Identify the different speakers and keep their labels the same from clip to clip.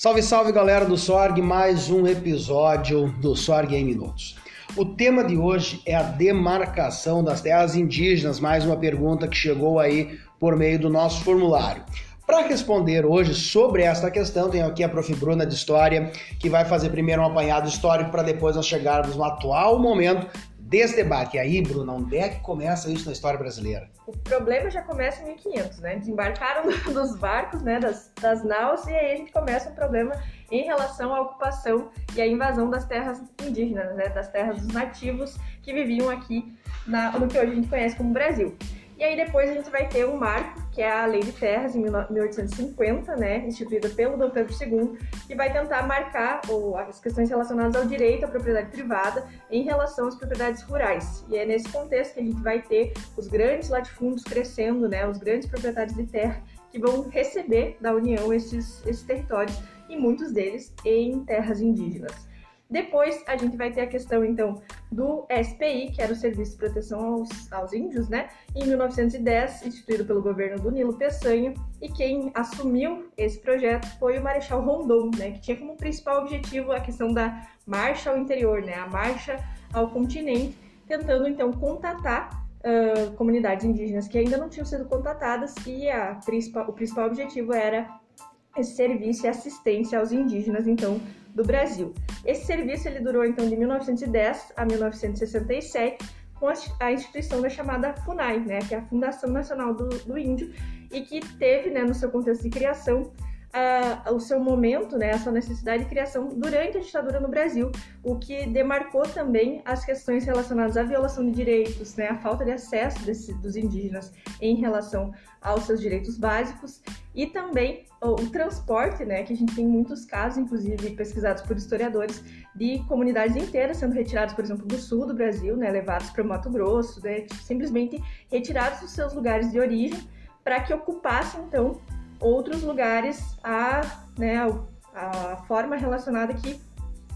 Speaker 1: Salve, salve galera do Sorg, mais um episódio do Sorg em Minutos. O tema de hoje é a demarcação das terras indígenas, mais uma pergunta que chegou aí por meio do nosso formulário. Para responder hoje sobre esta questão, tenho aqui a prof. Bruna de História, que vai fazer primeiro um apanhado histórico para depois nós chegarmos no atual momento desse debate. E aí, Bruno, onde é que começa isso na história brasileira?
Speaker 2: O problema já começa em 1500, né? Desembarcaram dos barcos, né, das, das naus, e aí a gente começa um problema em relação à ocupação e à invasão das terras indígenas, né, das terras dos nativos que viviam aqui na, no que hoje a gente conhece como Brasil. E aí depois a gente vai ter um marco, que é a Lei de Terras, em 1850, né, instituída pelo Dom Pedro II, que vai tentar marcar ou, as questões relacionadas ao direito à propriedade privada em relação às propriedades rurais. E é nesse contexto que a gente vai ter os grandes latifúndios crescendo, né, os grandes proprietários de terra que vão receber da União esses, esses territórios, e muitos deles em terras indígenas. Depois a gente vai ter a questão então do SPI, que era o Serviço de Proteção aos, aos Índios, né? Em 1910, instituído pelo governo do Nilo Peçanha, e quem assumiu esse projeto foi o Marechal Rondon, né? Que tinha como principal objetivo a questão da marcha ao interior, né? A marcha ao continente, tentando então contatar uh, comunidades indígenas que ainda não tinham sido contatadas e a o principal objetivo era esse serviço e assistência aos indígenas, então, do Brasil. Esse serviço ele durou então de 1910 a 1967 com a instituição da chamada FUNAI, né, que é a Fundação Nacional do, do Índio, e que teve, né, no seu contexto de criação, uh, o seu momento, né, a sua necessidade de criação durante a ditadura no Brasil, o que demarcou também as questões relacionadas à violação de direitos, né, a falta de acesso desse, dos indígenas em relação aos seus direitos básicos e também o, o, transporte, né, que a gente tem muitos casos, inclusive pesquisados por historiadores, de comunidades inteiras sendo retiradas, por exemplo, do sul do Brasil, né, levados para o Mato Grosso, né, simplesmente retirados dos seus lugares de origem para que ocupassem então outros lugares a, né, a, a forma relacionada que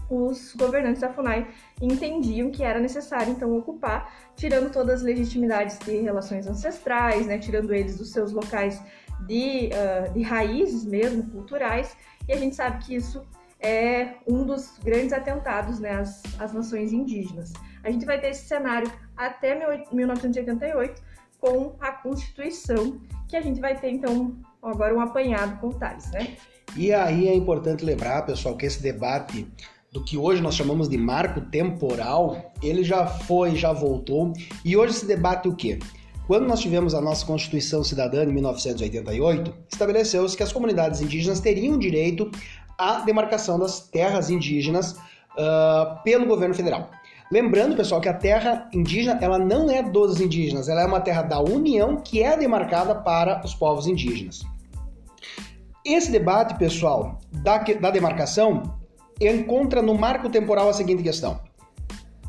Speaker 2: os governantes da FUNAI entendiam que era necessário então ocupar, tirando todas as legitimidades de relações ancestrais, né, tirando eles dos seus locais de, uh, de raízes mesmo, culturais, e a gente sabe que isso é um dos grandes atentados né, às, às nações indígenas. A gente vai ter esse cenário até 1988 com a Constituição, que a gente vai ter então agora um apanhado com Tales, né?
Speaker 1: E aí é importante lembrar, pessoal, que esse debate do que hoje nós chamamos de marco temporal, ele já foi, já voltou. E hoje se debate o quê? Quando nós tivemos a nossa Constituição Cidadã em 1988, estabeleceu-se que as comunidades indígenas teriam direito à demarcação das terras indígenas uh, pelo governo federal. Lembrando, pessoal, que a terra indígena ela não é dos indígenas, ela é uma terra da União que é demarcada para os povos indígenas. Esse debate, pessoal, da, da demarcação encontra no marco temporal a seguinte questão.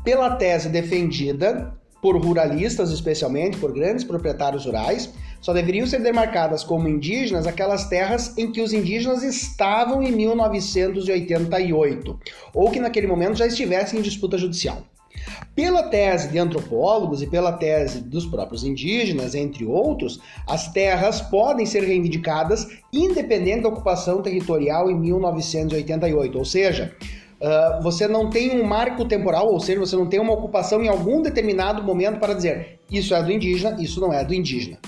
Speaker 1: Pela tese defendida por ruralistas, especialmente por grandes proprietários rurais, só deveriam ser demarcadas como indígenas aquelas terras em que os indígenas estavam em 1988, ou que naquele momento já estivessem em disputa judicial. Pela tese de antropólogos e pela tese dos próprios indígenas, entre outros, as terras podem ser reivindicadas independente da ocupação territorial em 1988, ou seja, Uh, você não tem um marco temporal, ou seja, você não tem uma ocupação em algum determinado momento para dizer isso é do indígena, isso não é do indígena.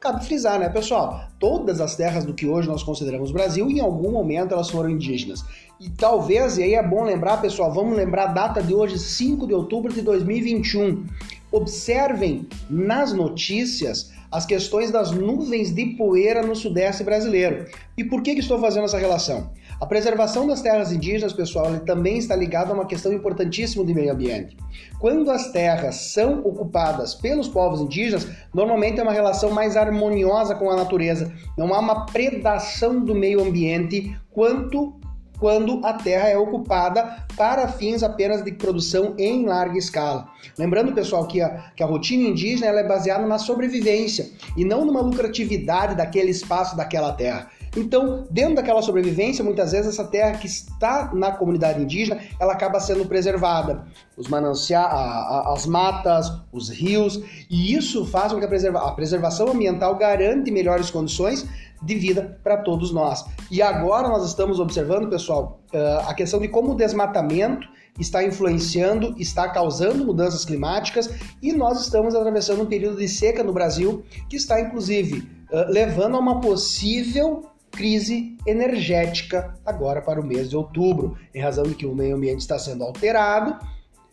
Speaker 1: Cabe frisar, né, pessoal? Todas as terras do que hoje nós consideramos Brasil, em algum momento elas foram indígenas. E talvez, e aí é bom lembrar, pessoal, vamos lembrar a data de hoje, 5 de outubro de 2021. Observem nas notícias as questões das nuvens de poeira no sudeste brasileiro. E por que, que estou fazendo essa relação? A preservação das terras indígenas, pessoal, também está ligada a uma questão importantíssima do meio ambiente. Quando as terras são ocupadas pelos povos indígenas, normalmente é uma relação mais harmoniosa com a natureza. Não há uma predação do meio ambiente quanto quando a terra é ocupada para fins apenas de produção em larga escala. Lembrando, pessoal, que a, que a rotina indígena é baseada na sobrevivência e não numa lucratividade daquele espaço, daquela terra. Então, dentro daquela sobrevivência, muitas vezes essa terra que está na comunidade indígena, ela acaba sendo preservada. Os mananciais, as matas, os rios, e isso faz com que a, preserva a preservação ambiental garante melhores condições de vida para todos nós. E agora nós estamos observando, pessoal, uh, a questão de como o desmatamento está influenciando, está causando mudanças climáticas e nós estamos atravessando um período de seca no Brasil que está, inclusive, uh, levando a uma possível crise energética agora para o mês de outubro, em razão de que o meio ambiente está sendo alterado.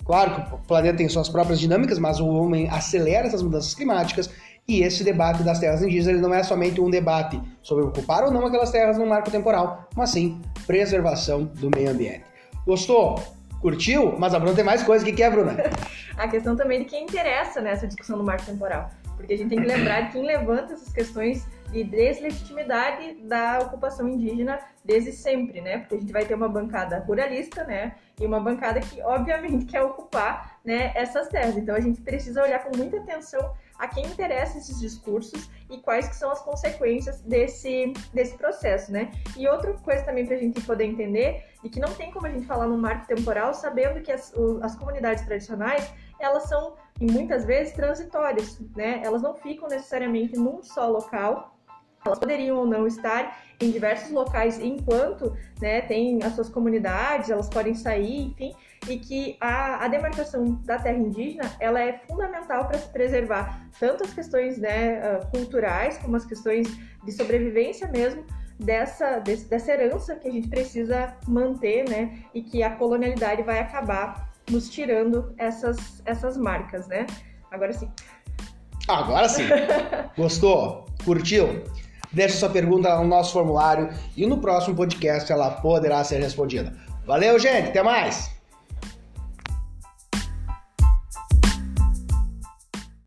Speaker 1: Claro que o planeta tem suas próprias dinâmicas, mas o homem acelera essas mudanças climáticas e esse debate das terras indígenas não é somente um debate sobre ocupar ou não aquelas terras no marco temporal, mas sim preservação do meio ambiente. Gostou? Curtiu? Mas a Bruna tem mais coisa. O que, é, Bruna?
Speaker 2: a questão também de quem interessa nessa discussão do marco temporal. Porque a gente tem que lembrar de quem levanta essas questões de deslegitimidade da ocupação indígena desde sempre, né? Porque a gente vai ter uma bancada ruralista, né? E uma bancada que, obviamente, quer ocupar né, essas terras. Então, a gente precisa olhar com muita atenção a quem interessa esses discursos e quais que são as consequências desse, desse processo, né? E outra coisa também para a gente poder entender e que não tem como a gente falar no marco temporal sabendo que as, as comunidades tradicionais elas são muitas vezes transitórias, né? Elas não ficam necessariamente num só local elas poderiam ou não estar em diversos locais enquanto né, tem as suas comunidades, elas podem sair, enfim, e que a, a demarcação da terra indígena ela é fundamental para se preservar tanto as questões né, ah, culturais como as questões de sobrevivência mesmo dessa, desse, dessa herança que a gente precisa manter, né, e que a colonialidade vai acabar nos tirando essas, essas marcas, né? Agora sim.
Speaker 1: Agora sim. Gostou? Curtiu? Deixe sua pergunta no nosso formulário e no próximo podcast ela poderá ser respondida. Valeu, gente, até mais!